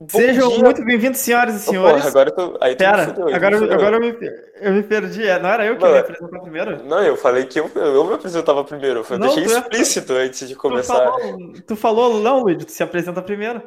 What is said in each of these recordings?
Bom Sejam dia. muito bem-vindos, senhoras e senhores. porra, agora tu, aí tu me Pera, fudeu, tu agora, me eu- agora eu, me, eu me perdi. É, Não era eu que Não, ia é- apresentar primeiro? Não, eu falei que eu, eu me apresentava primeiro. Eu Não, deixei tu é- explícito antes de Tu começar. falou, tu falou, não, Luiz, tu se apresenta primeiro.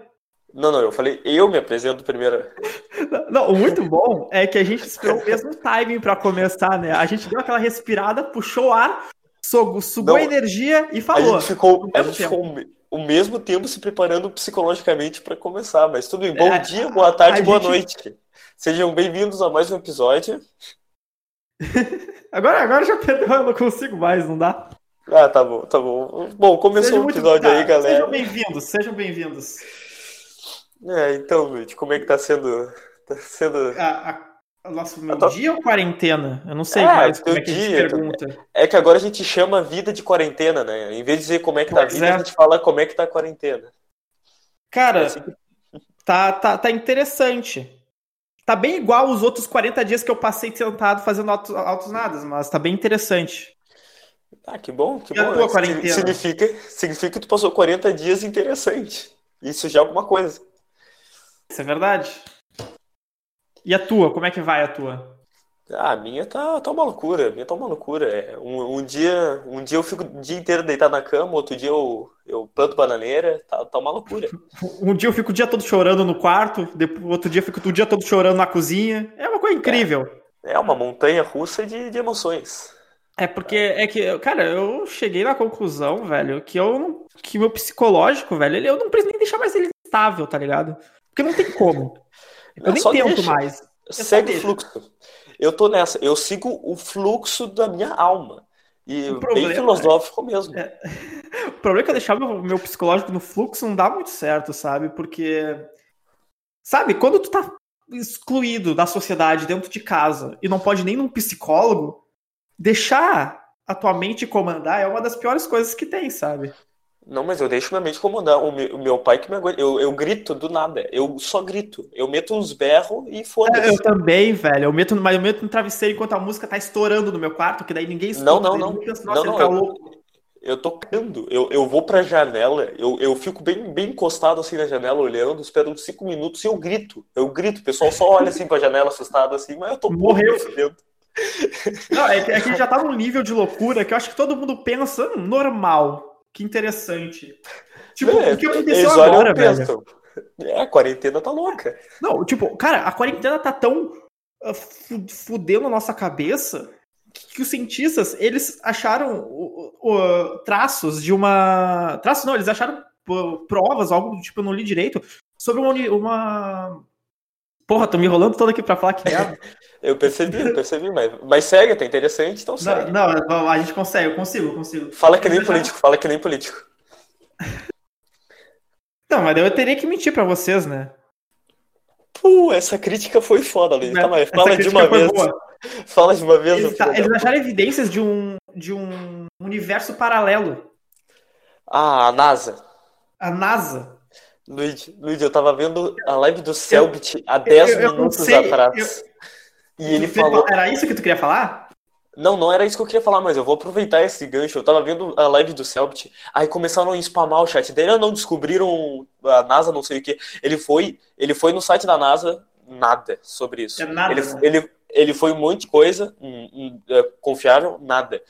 Não, não, eu falei eu me apresento primeiro. Não, o muito bom é que a gente esperou o mesmo timing pra começar, né? A gente deu aquela respirada, puxou o ar, sugou, sugou Não, energia e A falou. gente ficou, ao a gente ficou o me- o mesmo tempo se preparando psicologicamente para começar, mas tudo bem. Bom É, dia, boa tarde, a boa gente- noite. Sejam bem-vindos a mais um episódio. Agora, agora já perdeu, eu não consigo mais, não dá? Ah, tá bom, tá bom. Bom, começou o muito- episódio tá, aí, galera. Sejam bem-vindos, sejam bem-vindos. É, então, Luiz, como é que tá sendo? Tá sendo. A, a, a nosso meu Eu tô- dia ou quarentena? Eu não sei É, mais como é que a dia, pergunta. É que agora a gente chama a vida de quarentena, né? Em vez de dizer como é que tá a vida, é. a gente fala como é que tá a quarentena. Cara, É assim que- tá, tá, tá interessante. Tá bem igual os outros 40 dias que eu passei sentado fazendo altos, altos nadas, mas tá bem interessante. Ah, que bom, que E a bom. tua né? quarentena? Significa, significa que tu passou 40 dias interessante. Isso já é alguma coisa. Isso é verdade. E a tua, como é que vai a tua? Ah, a minha tá, tá uma loucura, a minha tá uma loucura. É, um, um dia, um dia eu fico o dia inteiro deitado na cama, outro dia eu, eu planto bananeira, tá, tá uma loucura. Um dia eu fico o dia todo chorando no quarto, depois, outro dia eu fico o dia todo chorando na cozinha. É uma coisa incrível. É uma montanha russa de, de emoções. É porque é que, cara, eu cheguei na conclusão, velho, que eu que meu psicológico, velho, eu não preciso nem deixar mais ele estável, tá ligado? Porque não tem como. Eu nem tento deixa. mais. só Segue o fluxo. Eu tô nessa, eu sigo o fluxo da minha alma. E O bem problema filosófico mesmo. É. O problema é que eu deixar meu, meu psicológico no fluxo não dá muito certo, sabe? Porque. Sabe, quando tu tá excluído da sociedade dentro de casa e não pode nem num psicólogo, deixar a tua mente comandar é uma das piores coisas que tem, sabe? Não, mas eu deixo minha mente comandar. O meu, o meu pai que me aguenta. Eu, eu grito do nada. Eu só grito. Eu meto uns berros e É, foda-se. Eu também, velho. Eu meto, mas eu meto no travesseiro enquanto a música tá estourando no meu quarto, que daí ninguém escuta. Não, não, não. pensa, Nossa, Não, não, tá eu-. Eu tô cantando. Eu, eu vou pra janela. Eu, eu fico bem, bem encostado assim na janela, olhando, espero uns cinco minutos e eu grito. Eu grito. O pessoal só olha assim pra janela assustado assim, mas eu tô morrendo. Não, é que, é que já tá num nível de loucura que eu acho que todo mundo pensa, hum, normal, que interessante. Tipo, É, o que aconteceu eles olham agora, velho? É, a quarentena tá louca. Não, tipo, cara, a quarentena tá tão ah, fu- fudendo a nossa cabeça que, que os cientistas, eles acharam o- o- traços de uma... Traços não, eles acharam provas, algo do tipo, eu não li direito, sobre uma... uma... Porra, tô me enrolando todo aqui pra falar que merda. Eu percebi, eu percebi, mas, mas segue, tá interessante, então segue. não, não, a gente consegue, eu consigo, eu consigo. Fala que nem político, fala que nem político. Não, mas daí eu teria que mentir pra vocês, né? Pô, essa crítica foi foda, Luiz. Tá, mas fala de uma vez. boa. Fala de uma vez. Eles, tá- eles acharam evidências de um, de um universo paralelo. Ah, a NASA. A NASA. Luiz, Luiz, eu tava vendo a live do Selbit há 10 eu- eu minutos sei, atrás. E ele falou. Era isso que tu queria falar? Não, não era isso que eu queria falar, mas eu vou aproveitar esse gancho. Eu tava vendo a live do Selbit, aí começaram a spamar o chat dele. Não descobriram a NASA, não sei o que. Ele foi, ele foi no site da NASA, nada sobre isso. É nada, Ele, né? ele, ele foi um monte de coisa, hum, hum, é, confiável, nada.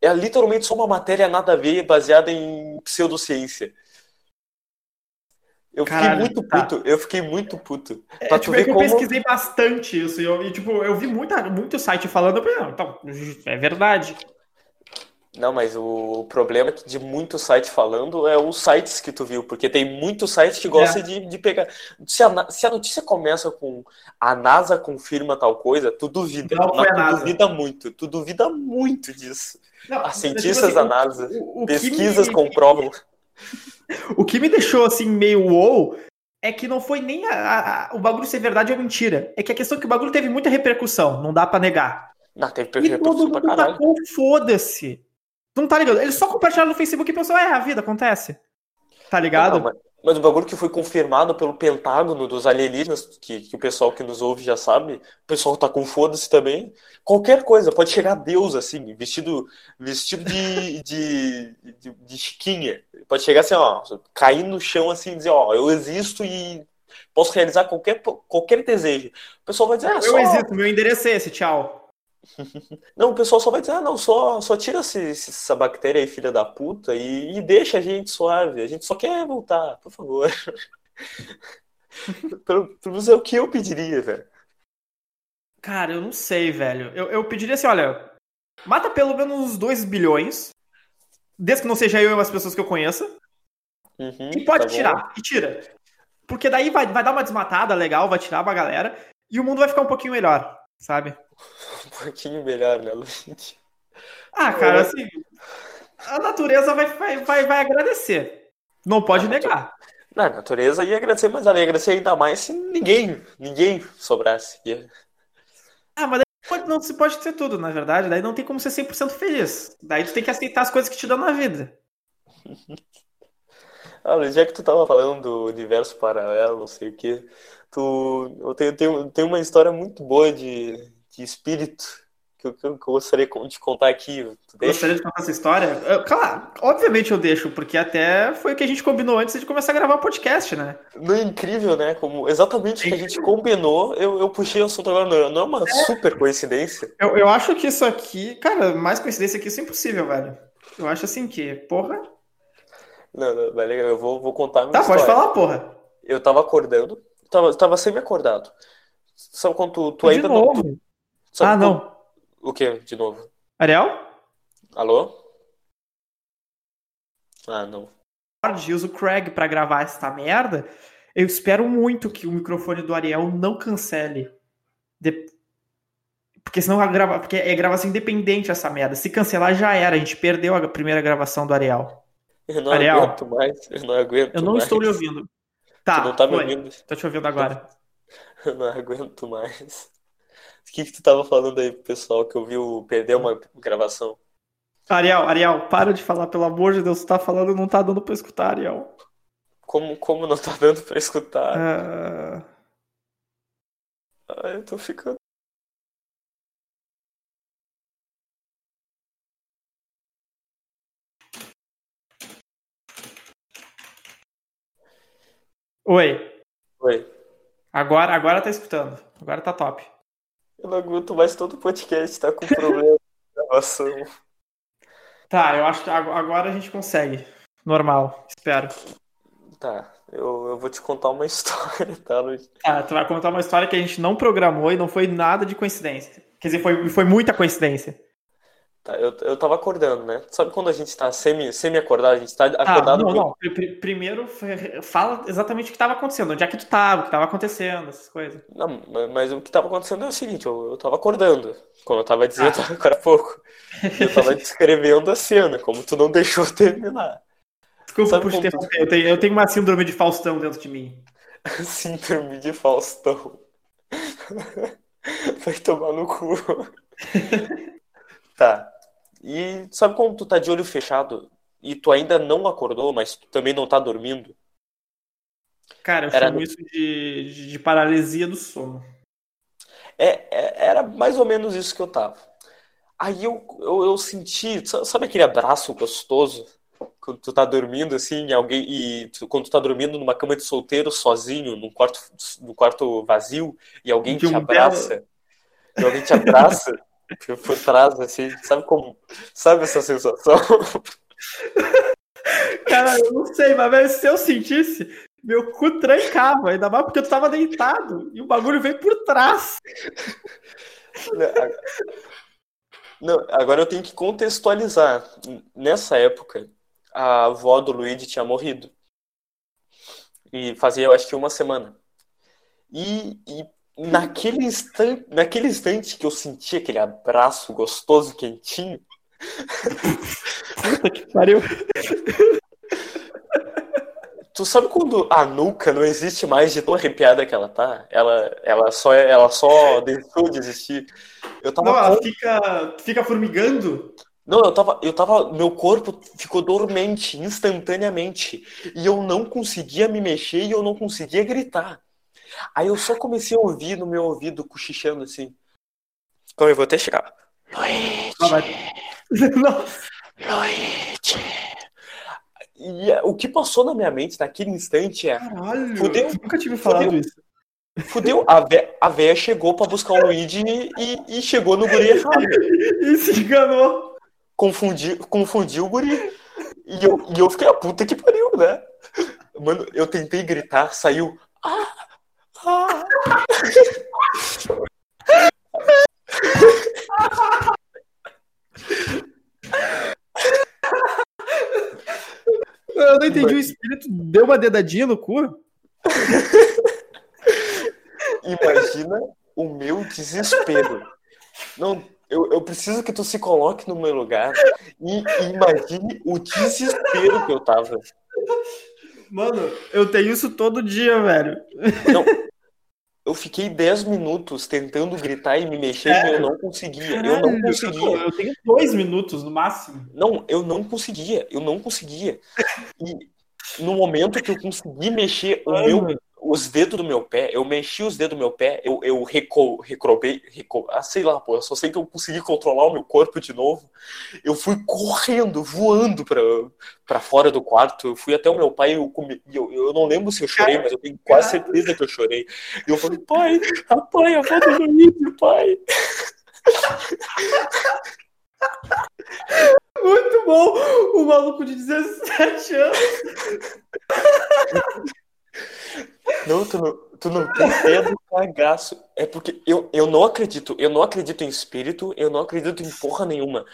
É literalmente só uma matéria nada a ver, baseada em pseudociência. Eu fiquei Caralho, muito tá. puto, eu fiquei muito puto. É, Pra tipo, é que eu como. pesquisei bastante isso. E, eu, e, tipo, eu vi muita, muito site falando. eu Não, então, é verdade. Não, mas o problema é de muito site falando é os sites que tu viu, porque tem muito site que gosta É. de, de pegar. Se a, se a notícia começa com a NASA confirma tal coisa, tu duvida. Não a tu duvida muito, tu duvida muito disso. Não, As tipo cientistas assim, da NASA, o- o pesquisas me- comprovam. O que me deixou assim meio wow é que não foi nem a- a- o bagulho ser verdade ou mentira. É que a questão é que o bagulho teve muita repercussão, não dá pra negar. Não, teve E todo repercussão mundo tacou foda-se. Não tá ligado? Eles só compartilharam no Facebook e pensou, é, a vida acontece. Tá ligado? Não, mas, mas o bagulho que foi confirmado pelo Pentágono dos alienígenas, que, que o pessoal que nos ouve já sabe, o pessoal tá com foda-se também. Qualquer coisa, pode chegar Deus assim, vestido, vestido de, de, de, de chiquinha. Pode chegar assim, ó, cair no chão assim e dizer, ó, eu existo e Posso realizar qualquer, qualquer desejo. O pessoal vai dizer, ah, Eu só... existo, meu endereço é esse, tchau. Não, o pessoal só vai dizer, ah, não, só, só tira esse- essa bactéria aí, filha da puta, e, e deixa a gente suave. A gente só quer voltar, por favor. Pelo pelo menos é o que eu pediria, velho. Cara, eu não sei, velho. Eu, eu pediria assim, olha, mata pelo menos uns 2 bilhões, desde que não seja eu e as pessoas que eu conheça, Uhum, e pode tá bom. tirar, e tira. Porque daí vai, vai dar uma desmatada legal, vai tirar uma galera, e o mundo vai ficar um pouquinho melhor, sabe? Um pouquinho melhor, né, Luiz? Ah, cara, assim, a natureza vai, vai, vai, vai agradecer. Não pode Ah, negar. Na a natureza ia agradecer, mas ela ia agradecer ainda mais se ninguém, ninguém sobrasse. Ah, mas pode- não se pode ter tudo, na verdade. Daí não tem como ser 100% feliz. Daí tu tem que aceitar as coisas que te dão na vida. Olha, já que tu tava falando do universo paralelo, não sei o que, tu, eu tenho, tenho, tenho uma história muito boa de, de espírito que eu, que eu gostaria de contar aqui. Gostaria de contar essa história? Eu- Claro, obviamente eu deixo, porque até foi o que a gente combinou antes de começar a gravar o podcast, né? Não é incrível, né? Como exatamente o que a gente combinou, eu, eu puxei o assunto agora. Não, não é uma super coincidência? Eu, eu acho que isso aqui, cara, mais coincidência que isso é impossível, velho. Eu acho assim que, porra. Não, não, mas legal, eu vou, vou contar a minha Tá, pode história. falar, porra. Eu tava acordando, tava, tava semi-acordado. Sabe quando tu, tu ainda não. novo. tu- sabe Ah, não. O que, de novo? Ariel? Alô? Ah, não. Discord, uso o Craig pra gravar esta merda. Eu espero muito que o microfone do Ariel não cancele. De- Porque senão grava... Porque é gravação independente essa merda. Se cancelar, já era. A gente perdeu a primeira gravação do Ariel. Eu não Ariel? aguento mais, eu não aguento Eu não mais. estou lhe ouvindo. Tá, Tu não tá me ouvindo? Tô te ouvindo agora. Eu não aguento mais. O que que tu tava falando aí pro pessoal que eu vi o perder uma gravação? Ariel, Ariel, para de falar, pelo amor de Deus. Tu tá falando, não tá dando pra escutar, Ariel. Como, como não tá dando pra escutar? Ah, Ai, eu tô ficando. Oi. Oi. Agora, agora tá escutando. Agora tá top. Eu não aguento mais todo podcast, tá com problema de gravação. Tá, eu acho que ag- agora a gente consegue. Normal, espero. Tá, eu, eu vou te contar uma história, tá, Luiz? Tá, tu vai contar uma história que a gente não programou e não foi nada de coincidência. Quer dizer, foi, foi muita coincidência. Tá, eu, eu tava acordando, né? Sabe quando a gente tá semi, semi-acordado, a gente tá Tá, acordado não, não. Pri- Primeiro, fala exatamente o que tava acontecendo. Onde é que tu tava, o que tava acontecendo, essas coisas. Não, mas, mas o que tava acontecendo é o seguinte, eu, eu tava acordando, como eu tava dizendo Ah. agora há pouco. Eu tava descrevendo a cena, como tu não deixou terminar. Desculpa Sabe por te interromper. Eu tenho, eu tenho uma síndrome de Faustão dentro de mim. Síndrome de Faustão. Vai tomar no cu. Tá. E sabe quando tu tá de olho fechado e tu ainda não acordou, mas tu também não tá dormindo? Cara, eu Era chamo isso de, de, de paralisia do sono. É, é- era mais ou menos isso que eu tava. Aí eu, eu, eu senti, sa- sabe aquele abraço gostoso? Quando tu tá dormindo assim, e alguém e tu- quando tu tá dormindo numa cama de solteiro sozinho, num quarto, num quarto vazio, e alguém De te um abraça, e alguém te abraça por, trás, assim, sabe como, sabe essa sensação? Cara, eu não sei, mas velho, se eu sentisse, meu cu trancava, ainda mais porque eu tava deitado e o bagulho veio por trás. Não, agora eu tenho que contextualizar. Nessa época, a avó do Luigi tinha morrido. E fazia, eu acho que uma semana. E, e naquele instante, naquele instante que eu senti aquele abraço gostoso, quentinho, Puta que pariu. tu sabe quando a nuca não existe mais de tão arrepiada que ela tá? Ela, ela só, é- ela só deixou de existir. Eu tava Não, ela com- fica, fica formigando. Não, eu tava, eu tava, meu corpo ficou dormente instantaneamente e eu não conseguia me mexer e eu não conseguia gritar. Aí eu só comecei a ouvir no meu ouvido cochichando assim. Calma, eu vou até chegar. Luigi, Ah. Luigi. E é, o que passou na minha mente naquele instante é. Caralho, Fudeu. eu nunca tive falado Fudeu. isso. Fudeu, a, vé a véia chegou pra buscar o Luigi e, e chegou no guri errado. E se enganou. Confundi, confundi o guri. E eu, e eu fiquei a puta que pariu, né? Mano, eu tentei gritar, saiu. Ah, ah. Eu não entendi, o espírito deu uma dedadinha no cu. Imagina o meu desespero. Não, eu, eu preciso que tu se coloque no meu lugar e imagine o desespero que eu tava. Mano, eu tenho isso todo dia, velho. Não, eu fiquei 10 minutos tentando gritar e me mexer e eu não conseguia. Eu não conseguia. Eu tenho dois minutos no máximo. Não, eu não conseguia. Eu não conseguia. E no momento que eu consegui mexer o meu, os dedos do meu pé, eu mexi os dedos do meu pé, eu, eu reco, recrobei, reco, ah, sei lá, pô, eu só sei que eu consegui controlar o meu corpo de novo. Eu fui correndo, voando pra, pra fora do quarto. Eu fui até o meu pai, eu, eu, eu não lembro se eu chorei, mas eu tenho quase certeza que eu chorei. E eu falei, pai, pai, a foto do Luigi, pai. Muito bom! O maluco de 17 anos. Não, tu não, tu não tem ideia do cagaço. É porque eu, eu não acredito, eu não acredito em espírito, eu não acredito em porra nenhuma.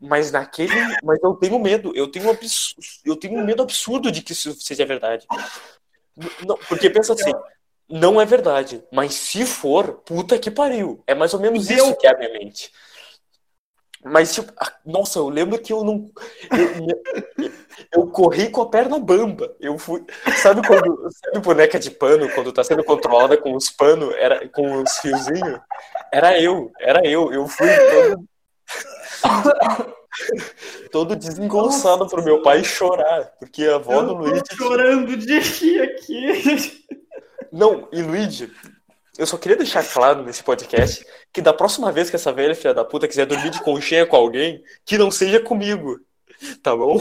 Mas naquele. Mas eu tenho medo, eu tenho, abs, eu tenho um medo absurdo de que isso seja verdade. Não, porque pensa assim, não é verdade. Mas se for, puta que pariu. É mais ou menos isso que é a minha mente. Mas, tipo, nossa, eu lembro que eu não. Eu, eu corri com a perna bamba. Eu fui. Sabe quando. Sabe boneca de pano, quando tá sendo controlada com os panos, era, com os fiozinhos? Era eu, era eu. Eu fui todo. todo desengonçado pro meu pai chorar. Porque a avó do Eu Luigi. tô chorando de rir aqui. Não, e Luigi, eu só queria deixar claro nesse podcast que da próxima vez que essa velha filha da puta quiser dormir de conchinha com alguém, que não seja comigo. Tá bom?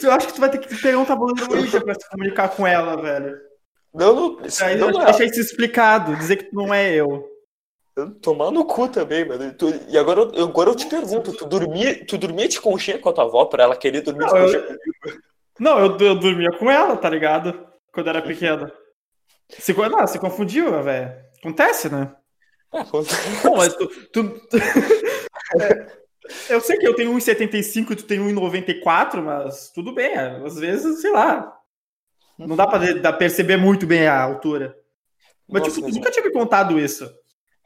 Eu acho que tu vai ter que pegar um tabuleiro Ouija pra se comunicar com ela, velho. Não, não, Aí não eu é. deixar isso explicado, dizer que tu não é eu. Tomar no cu também, mano. Tu- e agora, eu- agora eu te pergunto, tu dormia, tu dormia de conchinha com a tua avó pra ela querer dormir de Não, eu- conchinha comigo? Não, eu, eu dormia com ela, tá ligado? Quando era pequena. Se, não, se confundiu, velho. Acontece, né? Ah, quando- Não, mas tu. tu- eu sei que eu tenho 1,75 e tu tem 1,94, mas tudo bem. Às vezes, sei lá. Não dá pra perceber muito bem a altura. Mas, Nossa, tipo, tu nunca tinha me contado isso.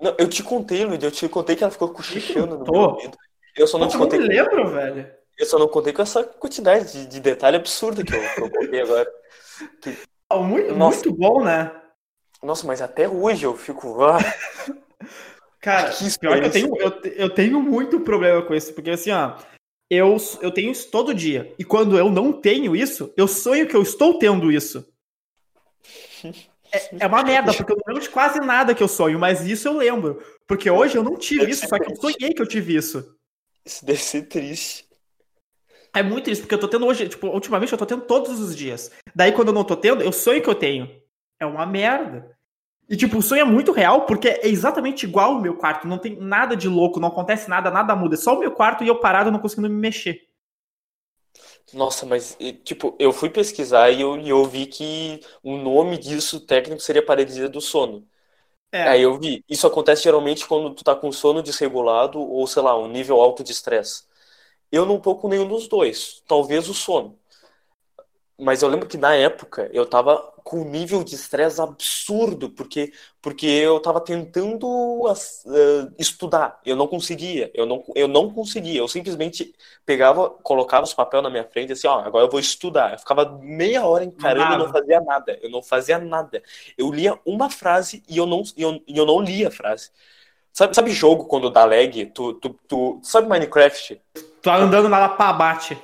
Não, eu te contei, Luigi, eu te contei que ela ficou cochichando no ouvido. Eu só não te eu não contei. me lembro, velho. Eu só não contei com essa quantidade de, de detalhe absurdo que eu, que eu contei agora. Muito, Nossa. muito bom, né? Nossa, mas até hoje eu fico. Ah, Cara, Que pior que eu tenho, eu, eu tenho muito problema com isso, porque assim, ó, eu, eu tenho isso todo dia. E quando eu não tenho isso, eu sonho que eu estou tendo isso. É, é uma merda, porque eu não lembro de quase nada que eu sonho, mas isso eu lembro. Porque hoje eu não tive isso, só que eu sonhei que eu tive isso. isso deve ser triste. É muito isso, porque eu tô tendo hoje, tipo, ultimamente eu tô tendo todos os dias. Daí quando eu não tô tendo, eu sonho que eu tenho. É uma merda. E tipo, o sonho é muito real, porque é exatamente igual o meu quarto. Não tem nada de louco, não acontece nada, nada muda. É só o meu quarto e eu parado não conseguindo me mexer. Nossa, mas, tipo, eu fui pesquisar e eu, eu vi que o nome disso técnico seria paralisia do sono. É, Aí eu vi, isso acontece geralmente quando tu tá com sono desregulado ou, sei lá, um nível alto de estresse. Eu não tô com nenhum dos dois, talvez o sono. Mas eu lembro que na época eu tava com um nível de estresse absurdo, porque, porque eu tava tentando eh, estudar, eu não conseguia, eu não, eu não conseguia, eu simplesmente pegava, colocava os papéis na minha frente e assim, ó, agora eu vou estudar. Eu ficava meia hora encarando e não fazia nada, eu não fazia nada. Eu lia uma frase e eu não, e eu, e eu não lia a frase. Sabe, sabe jogo quando dá lag? Tu, tu, tu, sabe Minecraft? Tá andando lá pra abate.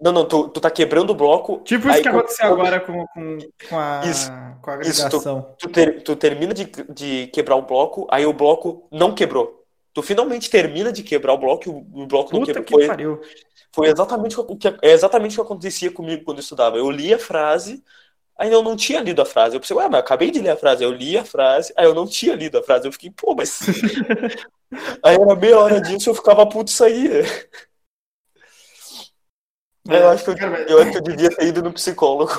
Não, não, tu, tu tá quebrando o bloco. Tipo isso aí que aconteceu agora com, com, com a, Isso, com a isso, agregação. Tu, ter- tu termina de, de quebrar o bloco, aí o bloco não quebrou. Tu finalmente termina de quebrar o bloco e o bloco não Puta quebrou. que Foi, pariu. foi exatamente o que, é exatamente o que acontecia comigo quando eu estudava. Eu lia a frase, aí eu não tinha lido a frase. Eu pensei, ué, mas eu acabei de ler a frase. Eu li a frase, aí eu não tinha lido a frase. Eu fiquei, pô, mas. aí era meia hora disso, eu ficava puto e saía. Eu acho que eu, eu acho que eu devia ter ido no psicólogo.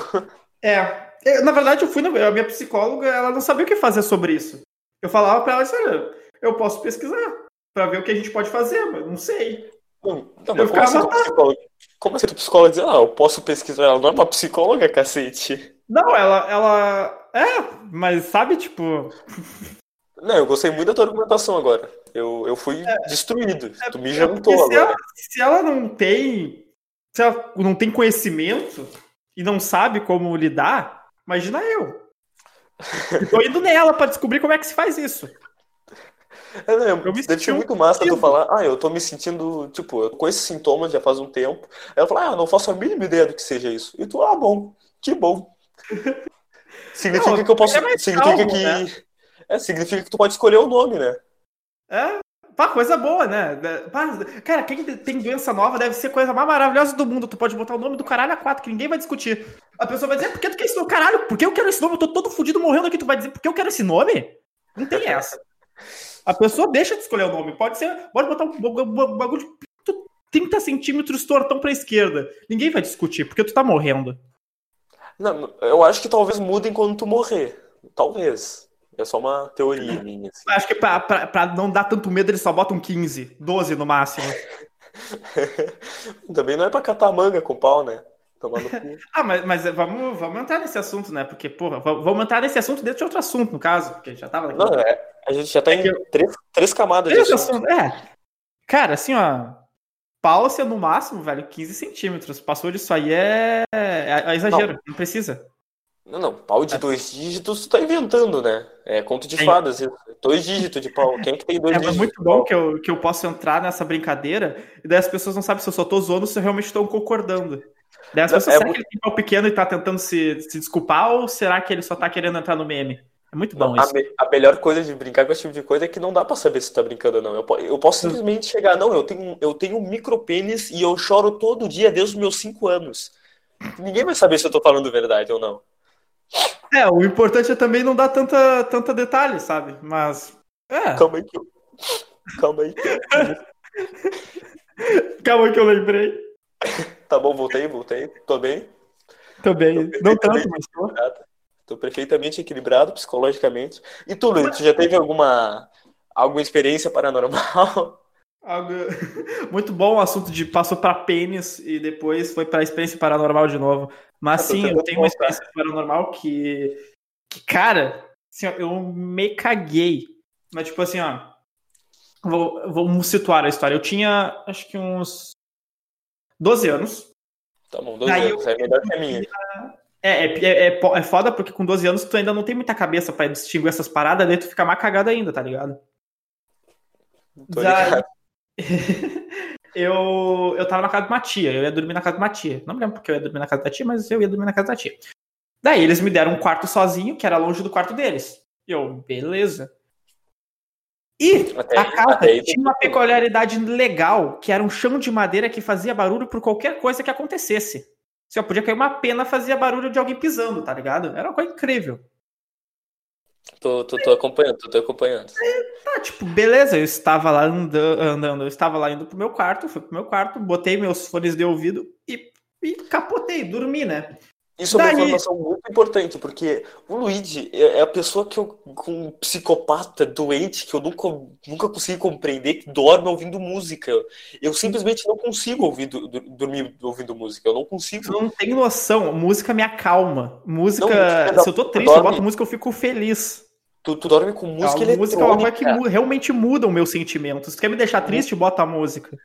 É. Eu, na verdade, eu fui na a minha psicóloga, ela não sabia o que fazer sobre isso. Eu falava pra ela olha, eu posso pesquisar pra ver o que a gente pode fazer, mas não sei. Não, não, Eu como ficava- assim, psicólogo? Como assim, tu psicólogo dizer, ah, eu posso pesquisar? Ela não é uma psicóloga, cacete. Não, ela, ela. É, mas sabe, tipo. Não, eu gostei muito da tua argumentação agora. Eu, eu fui destruído. tu me jantou porque se agora. ela, se ela não tem. Se ela não tem conhecimento e não sabe como lidar, imagina eu. Eu tô indo nela pra descobrir como é que se faz isso. É, não, Eu me deve ser muito massa tu fudido. falar, ah, eu tô me sentindo, tipo, eu com esses sintomas já faz um tempo. Ela fala, ah, eu não faço a mínima ideia do que seja isso. E tu, ah, bom, que bom. Significa Não, que eu posso. é significa calmo, que. né? É, significa que tu pode escolher o nome, né? É, pá, coisa boa, né? Pá, cara, quem tem doença nova deve ser coisa mais maravilhosa do mundo. Tu pode botar o nome do caralho a quatro, que ninguém vai discutir. A pessoa vai dizer, por que tu quer esse nome? Caralho, por que eu quero esse nome? Eu tô todo fudido morrendo aqui. Tu vai dizer, por que eu quero esse nome? Não tem essa. A pessoa deixa de escolher o nome. Pode ser, pode botar um ba- ba- bagulho de 30 centímetros tortão pra esquerda. Ninguém vai discutir, porque tu tá morrendo. Não, eu acho que talvez mudem quando tu morrer. Talvez. É só uma teoria minha. assim. Acho que pra, pra, pra não dar tanto medo, eles só botam 15, 12 no máximo. Também não é pra catar manga com pau, né? Tomar no cu. Ah, mas, mas vamos, vamos entrar nesse assunto, né? Porque, porra, vamos entrar nesse assunto dentro de outro assunto, no caso, porque a gente já tava Não, é, a gente já tá em É que três, três camadas de Esse assunto. assunto, é. Cara, assim, ó. Pálcia no máximo, velho, 15 centímetros. Passou disso aí é, é, é exagero, não, precisa. Não, não, pau de dois dígitos tu tá inventando, né? É conto de Tem. fadas. Dois dígitos de pau. Quem é que tem dois É dígitos? muito de bom que eu, que eu posso entrar nessa brincadeira e daí as pessoas não sabem se eu só tô zoando ou se eu realmente estou concordando. Daí as pessoas, é será muito- que ele tem pau pequeno e tá tentando se, se desculpar ou será que ele só tá querendo entrar no meme? É muito bom Não, a, isso. me- a melhor coisa de brincar com esse tipo de coisa é que não dá pra saber se tu tá brincando ou não. Eu, eu posso simplesmente chegar, não, eu tenho, eu tenho um micropênis e eu choro todo dia desde os meus cinco anos. Ninguém vai saber se eu tô falando verdade ou não. É, o importante é também não dar tanta, tanta detalhe, sabe? Mas. É, Calma aí que eu. Calma aí. calma que eu lembrei. Tá bom, voltei, voltei. Tô bem. Também. Tô Não tanto, mas tô. Tô perfeitamente equilibrado psicologicamente. E tu, Luiz, tu já teve alguma, alguma experiência paranormal? Algo- Muito bom o assunto de passou pra pênis e depois foi pra experiência paranormal de novo. Mas Eu tô sim, eu tenho uma experiência paranormal que. que cara, assim, ó, eu me caguei. Mas, tipo assim, ó. Vou, vamos situar a história. Eu tinha, acho que uns 12 anos. Tá bom, 12 Daí anos. É melhor que a minha. É, é, é, é é foda porque com 12 anos tu ainda não tem muita cabeça pra distinguir essas paradas, daí tu fica mais cagado ainda, tá ligado? Tô Daí- ligado. eu, eu tava na casa de uma tia, eu ia dormir na casa de uma tia. Não me lembro porque eu ia dormir na casa da tia, mas eu ia dormir na casa da tia. Daí eles me deram um quarto sozinho, que era longe do quarto deles. E eu, beleza. E Até a casa aí tinha uma peculiaridade legal, que era um chão de madeira que fazia barulho por qualquer coisa que acontecesse. Se eu podia cair uma pena, fazia barulho de alguém pisando, tá ligado? Era uma coisa incrível. Tô, tô, tô acompanhando, tô, tô acompanhando. Tá, tipo, beleza, eu estava lá anda- andando, eu estava lá indo pro meu quarto, fui pro meu quarto, botei meus fones de ouvido e, e capotei, dormi, né? Isso é uma Daí- informação muito importante, porque o Luigi é é a pessoa que eu, um psicopata doente que eu nunca, nunca consegui compreender, que dorme ouvindo música. Eu simplesmente não consigo ouvir, dormir ouvindo música. Eu não consigo. não tem noção, música me acalma. Música, Não, se eu tô triste, eu dorme. boto música, eu fico feliz. Tu, tu dorme com música a música é uma coisa que realmente muda o meu sentimento. Se tu quer me deixar triste, bota a música.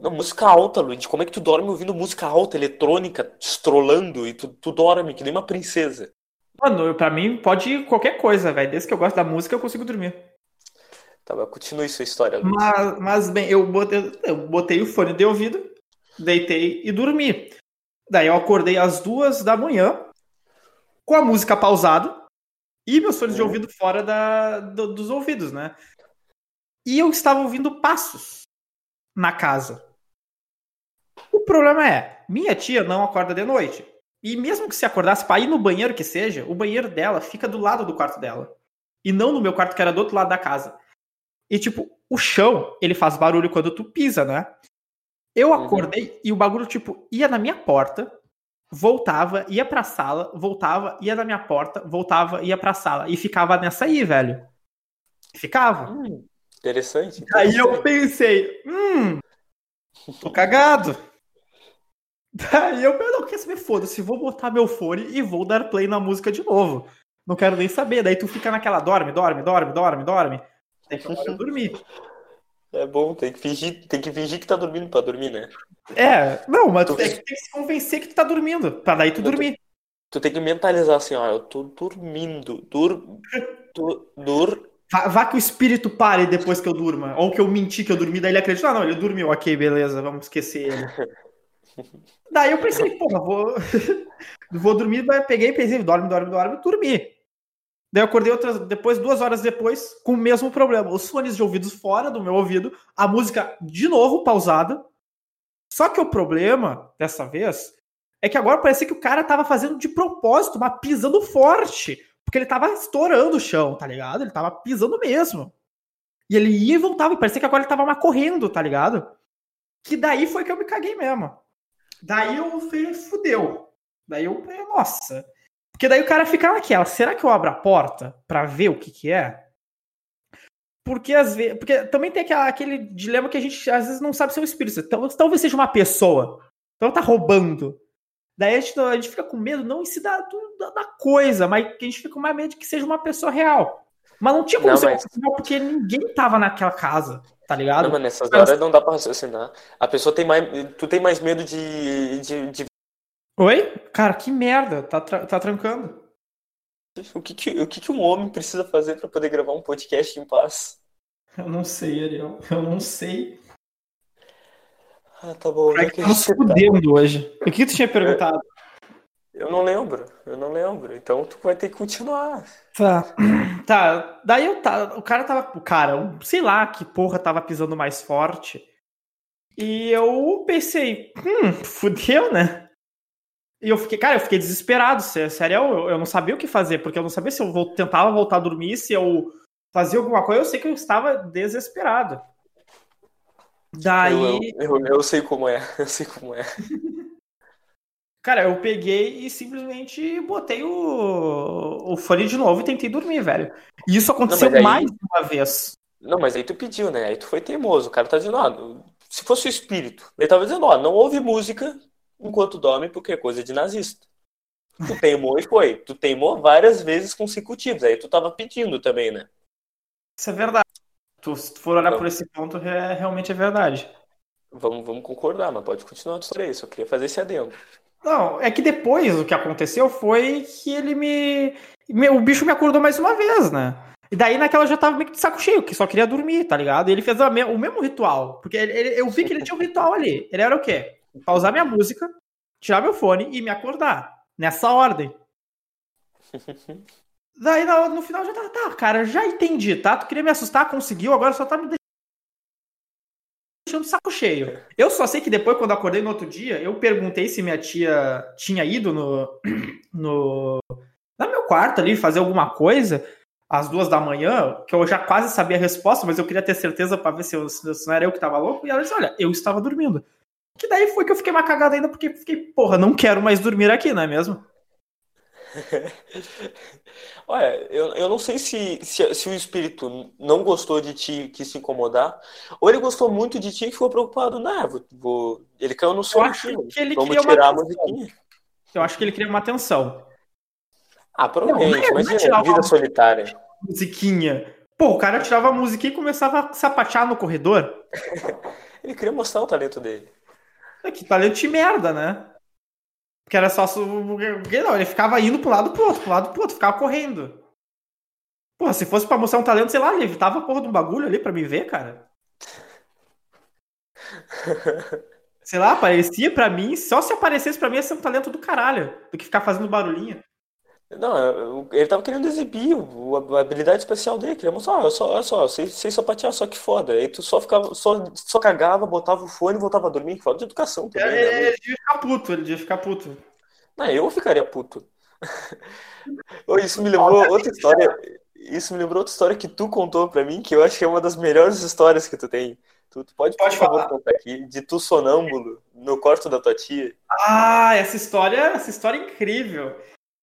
Não, música alta, Luigi. Como é que tu dorme ouvindo música alta, eletrônica, estrolando, e tu, tu dorme que nem uma princesa? Mano, pra mim pode ir qualquer coisa, velho. Desde que eu gosto da música, eu consigo dormir. Tá, mas continue sua história, Luigi. Mas, mas bem, eu botei, eu botei o fone de ouvido, deitei e dormi. Daí eu acordei às duas da manhã, com a música pausada e meus fones de Uhum. ouvido fora da, do- dos ouvidos, né? e eu estava ouvindo passos na casa. O problema é, minha tia não acorda de noite. E mesmo que se acordasse para ir no banheiro que seja, o banheiro dela fica do lado do quarto dela. E não no meu quarto, que era do outro lado da casa. E tipo, o chão, ele faz barulho quando tu pisa, né? Eu Uhum. acordei e o bagulho, tipo, ia na minha porta, voltava, ia pra sala, voltava, ia na minha porta, voltava, ia pra sala. E ficava nessa aí, velho. Ficava. Hum, interessante. Aí eu interessante. pensei, hum, tô cagado. Daí eu pensei, não, quer saber, foda-se, vou botar meu fone e vou dar play na música de novo. Não quero nem saber. Daí tu fica naquela, dorme, dorme, dorme, dorme, dorme. Daí que eu dormi. É bom, tem que fingir, tem que fingir que tá dormindo pra dormir, né? É, não, mas tu Tu tem, que- tem que se convencer que tu tá dormindo, pra daí tu Eu dormir. Tu tem que mentalizar assim, ó, eu tô dormindo. Dur, dur, dur. Vá, vá que o espírito pare depois que eu durma. Ou que eu menti que eu dormi, daí ele acredita, ah, não, ele dormiu, ok, beleza, vamos esquecer ele. daí eu pensei, porra, vou, vou dormir, daí peguei e pensei, dorme, dorme, dorme, dormi. Daí eu acordei outras, depois, duas horas depois, com o mesmo problema. Os fones de ouvidos fora do meu ouvido, a música de novo pausada. Só que o problema, dessa vez, é que agora parecia que o cara tava fazendo de propósito, mas pisando forte. Porque ele tava estourando o chão, tá ligado? Ele tava pisando mesmo. E ele ia e voltava, parecia que agora ele tava mais correndo, tá ligado? Que daí foi que eu me caguei mesmo. Daí eu falei, fudeu. Daí eu falei, nossa. Porque daí o cara fica naquela, será que eu abro a porta pra ver o que que é? Porque às vezes. Porque também tem aquela, aquele dilema que a gente às vezes não sabe se é um espírito. Tal- Talvez seja uma pessoa. Então tá roubando. Daí a gente, a gente fica com medo, não em si da, do- da, da coisa, mas a gente fica com mais medo de que seja uma pessoa real. Mas não tinha como Não, ser mas- real porque ninguém tava naquela casa, tá ligado? Não, mas nessas horas não dá pra raciocinar. A pessoa tem mais. Tu tem mais medo de. de, de- Oi? Cara, que merda, tá, tra- tá trancando. o, que, que, o que, que um homem precisa fazer pra poder gravar um podcast em paz? Eu não sei, Ariel. Eu não sei. Ah, tá bom. É que tá tá- fudendo hoje? O que tu tinha perguntado? Eu não lembro, eu não lembro. Então tu vai ter que continuar. Tá. Tá. Daí eu tá, o cara tava, o cara, eu sei lá que porra tava pisando mais forte. E eu pensei, hum, fudeu, né? E eu fiquei, cara, eu fiquei desesperado, sé- sério, eu, eu não sabia o que fazer, porque eu não sabia se eu vol- tentava voltar a dormir, se eu fazia alguma coisa, eu sei que eu estava desesperado. Daí, Eu, eu, eu, eu sei como é, eu sei como é. Cara, eu peguei e simplesmente botei o, o fone de novo e tentei dormir, velho. E isso aconteceu mas aí- mais de uma vez. Não, mas aí tu pediu, né? Aí tu foi teimoso. O cara tá dizendo, ó, se fosse o espírito, ele tava dizendo, ó, não ouve música enquanto dorme porque é coisa de nazista. Tu teimou e foi. Tu teimou várias vezes consecutivas. Aí tu tava pedindo também, né? Isso é verdade. Tu, se tu for olhar Não. por esse ponto, é, realmente é verdade. Vamos, vamos concordar, mas pode continuar a história. Só queria fazer esse adendo. Não, é que depois o que aconteceu foi que ele me. O bicho me acordou mais uma vez, né? E daí naquela eu já tava meio que de saco cheio, que só queria dormir, tá ligado? E ele fez a me- o mesmo ritual. Porque ele- ele- eu vi que ele tinha um ritual ali. Ele era o quê? Pausar minha música, tirar meu fone e me acordar. Nessa ordem. Daí no, no final já tá, tá, cara, já entendi, tá? Tu queria me assustar, conseguiu, agora só tá me de saco cheio. Eu só sei que depois, quando acordei no outro dia, eu perguntei se minha tia tinha ido no, no, no meu quarto ali fazer alguma coisa às duas da manhã, que eu já quase sabia a resposta, mas eu queria ter certeza pra ver se, eu, se não era eu que tava louco. E ela disse: Olha, eu estava dormindo. Que daí foi que eu fiquei mais cagado ainda, porque fiquei, porra, não quero mais dormir aqui, não é mesmo? Olha, eu, eu não sei se, se, se o espírito não gostou de ti e quis se incomodar, ou ele gostou muito de ti e ficou preocupado. Não, vou, vou- ele caiu no acho aqui, que ele vamos tirar a musiquinha. Eu acho que ele queria uma atenção. Ah, provavelmente, não é- vida solitária. Musiquinha. Pô, o cara tirava a musiquinha e começava a sapatear no corredor. Ele queria mostrar o talento dele. É que talento de merda, né? Porque era só. Não, ele ficava indo pro lado pro outro, pro lado pro outro, ficava correndo. Porra, se fosse pra mostrar um talento, sei lá, ele evitava a porra de um bagulho ali pra me ver, cara. Sei lá, aparecia pra mim, só se aparecesse pra mim ia ser um talento do caralho, do que ficar fazendo barulhinho. Não, ele tava querendo exibir a habilidade especial dele. Queria mostrar, olha só, olha só, sei, sei sapatear, só que foda. Aí tu só ficava, só, só cagava, botava o fone e voltava a dormir. Que falta de educação também, É, ele devia ficar puto, ele devia ficar puto. Não, eu ficaria puto. Ô, Isso me lembrou outra história. Isso me lembrou outra história que tu contou pra mim, que eu acho que é uma das melhores histórias que tu tem. Tu, tu pode, por Pode favor, falar. contar aqui, de tu sonâmbulo no quarto da tua tia. Ah, essa história, essa história é incrível.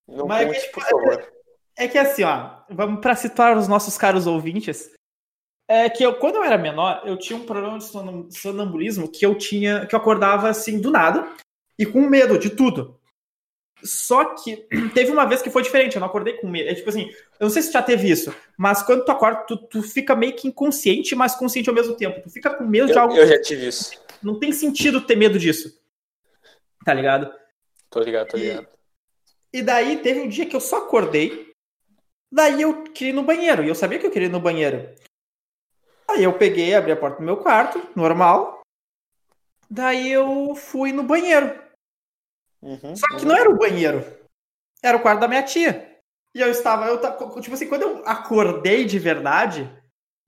Não Mas é conte, que, por favor. É que assim, ó, vamos para situar os nossos caros ouvintes. É que eu, quando eu era menor, eu tinha um problema de sonam- sonambulismo que eu tinha, que eu acordava assim do nada e com medo de tudo. Só que teve uma vez que foi diferente, eu não acordei com medo. É tipo assim, eu não sei se tu já teve isso, mas quando tu acorda, tu, tu fica meio que inconsciente, mas consciente ao mesmo tempo. Tu fica com medo de Eu, algo eu já tive isso. não tem sentido ter medo disso. Tá ligado? Tô ligado, tô ligado. E daí teve um dia que eu só acordei. Daí eu queria ir no banheiro. E eu sabia que eu queria ir no banheiro. Aí eu peguei, abri a porta do meu quarto, normal. Daí eu fui no banheiro. Uhum, Só que uhum. não era o banheiro. Era o quarto da minha tia. E eu estava. Eu, tipo assim, quando eu acordei de verdade,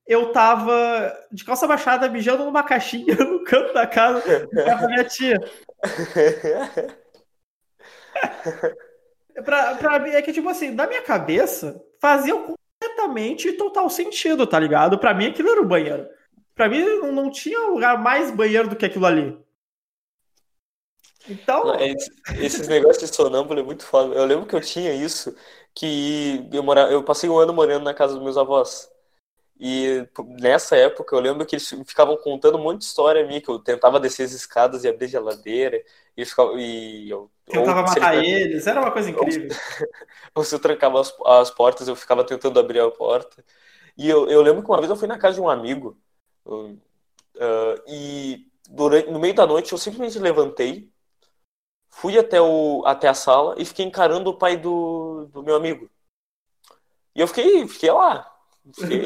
eu tava de calça baixada mijando numa caixinha no canto da casa, da minha tia. Pra, pra é que, tipo assim, na minha cabeça, fazia completamente total sentido, tá ligado? Pra mim, aquilo era o banheiro. Pra mim, não, não tinha lugar mais banheiro do que aquilo ali. Então, Esses negócios de sonâmbulo é muito foda. Eu lembro que eu tinha isso, que eu, mora... eu passei um ano morando na casa dos meus avós. E nessa época eu lembro que eles ficavam contando um monte de história minha, que eu tentava descer as escadas e abrir a geladeira, e, eles ficavam- e eu, tentava matar eles- eles, era uma coisa incrível. ou se eu trancava as, as portas, eu ficava tentando abrir a porta. E eu, eu lembro que uma vez eu fui na casa de um amigo, ah, e durante, no meio da noite eu simplesmente levantei, fui até, o, até a sala e fiquei encarando o pai do, do meu amigo. E eu fiquei, fiquei lá. Fiquei-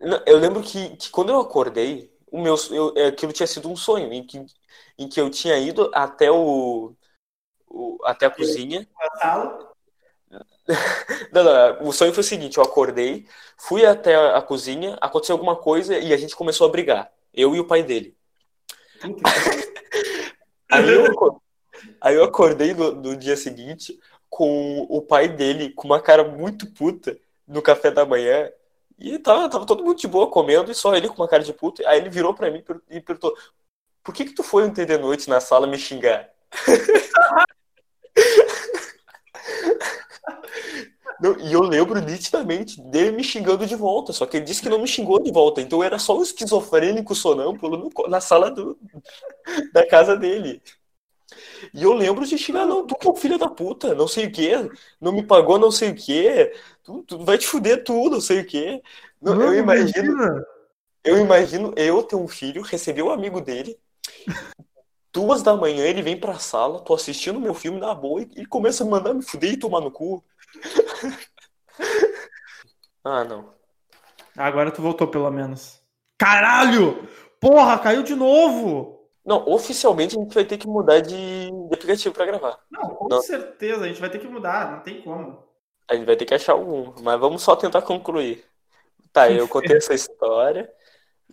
não, eu lembro que, que quando eu acordei, o meu, eu, é, aquilo tinha sido um sonho, em que, em que eu tinha ido até o, o- até a cozinha. Sala. Não, não, o sonho foi o seguinte, eu acordei, fui até a cozinha, aconteceu alguma coisa e a gente começou a brigar. Eu e o pai dele. Aí eu, aí eu acordei no, no dia seguinte com o pai dele com uma cara muito puta no café da manhã. E tava, tava todo mundo de boa comendo e só ele com uma cara de puta. Aí ele virou pra mim e perguntou: Por que que tu foi ontem de noite na sala me xingar? Não, e eu lembro nitidamente dele me xingando de volta, só que ele disse que não me xingou de volta, então era só um esquizofrênico sonâmbulo na sala do- da casa dele. E eu lembro de xingar, não, tu que é um filho da puta, não sei o quê, não me pagou não sei o quê, tu, tu vai te fuder tu, não sei o. Não, eu imagino, imagina. eu imagino eu ter um filho, receber o amigo dele, duas da manhã ele vem pra sala, tô assistindo meu filme na boa e começa a mandar me fuder e tomar no cu. Ah, não. Agora tu voltou, pelo menos. Caralho! Porra, caiu de novo! Não, oficialmente a gente vai ter que mudar de, de aplicativo pra gravar. Não, com Não. certeza, a gente vai ter que mudar, não tem como. A gente vai ter que achar algum, mas vamos só tentar concluir. Tá, eu contei essa história.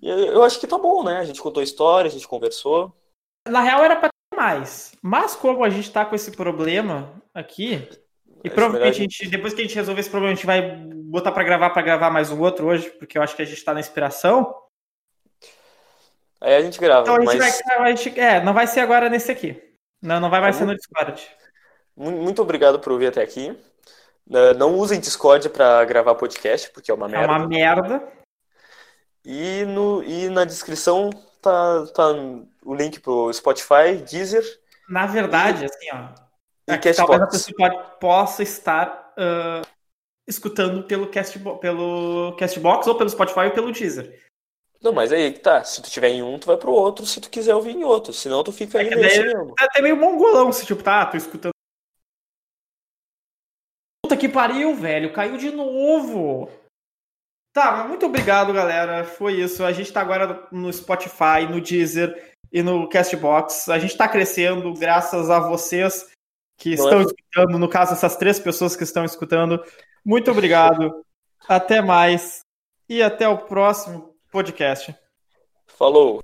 E eu, eu acho que tá bom, né? A gente contou a história, a gente conversou. Na real era pra ter mais. Mas como a gente tá com esse problema aqui, e Acho provavelmente a gente, depois que a gente resolver esse problema, a gente vai botar pra gravar pra gravar mais um outro hoje, porque eu acho que a gente tá na inspiração. Aí a gente grava, Então a gente mas vai. A gente, é, não vai ser agora nesse aqui. Não, não vai mais É ser no Discord. mu- muito obrigado por ouvir até aqui. Não usem Discord pra gravar podcast, porque é uma É merda. uma merda. E, no, e na descrição tá, tá o link pro Spotify, Deezer Na verdade, assim, ó. e Aqui, talvez a pessoa possa estar ah, escutando pelo, Castbo pelo Castbox ou pelo Spotify ou pelo Deezer. Não, mas aí que tá. Se tu tiver em um, tu vai pro outro, se tu quiser ouvir em outro. Senão tu fica aí É nesse daí- mesmo. É até meio mongolão se, tipo, tá, tô escutando. Puta que pariu, velho. Caiu de novo. Tá, mas muito obrigado, galera. Foi isso. A gente tá agora no Spotify, no Deezer e no Castbox. A gente tá crescendo graças a vocês que Não estão é... escutando, no caso, essas três pessoas que estão escutando. Muito obrigado. até mais. E até o próximo podcast. Falou.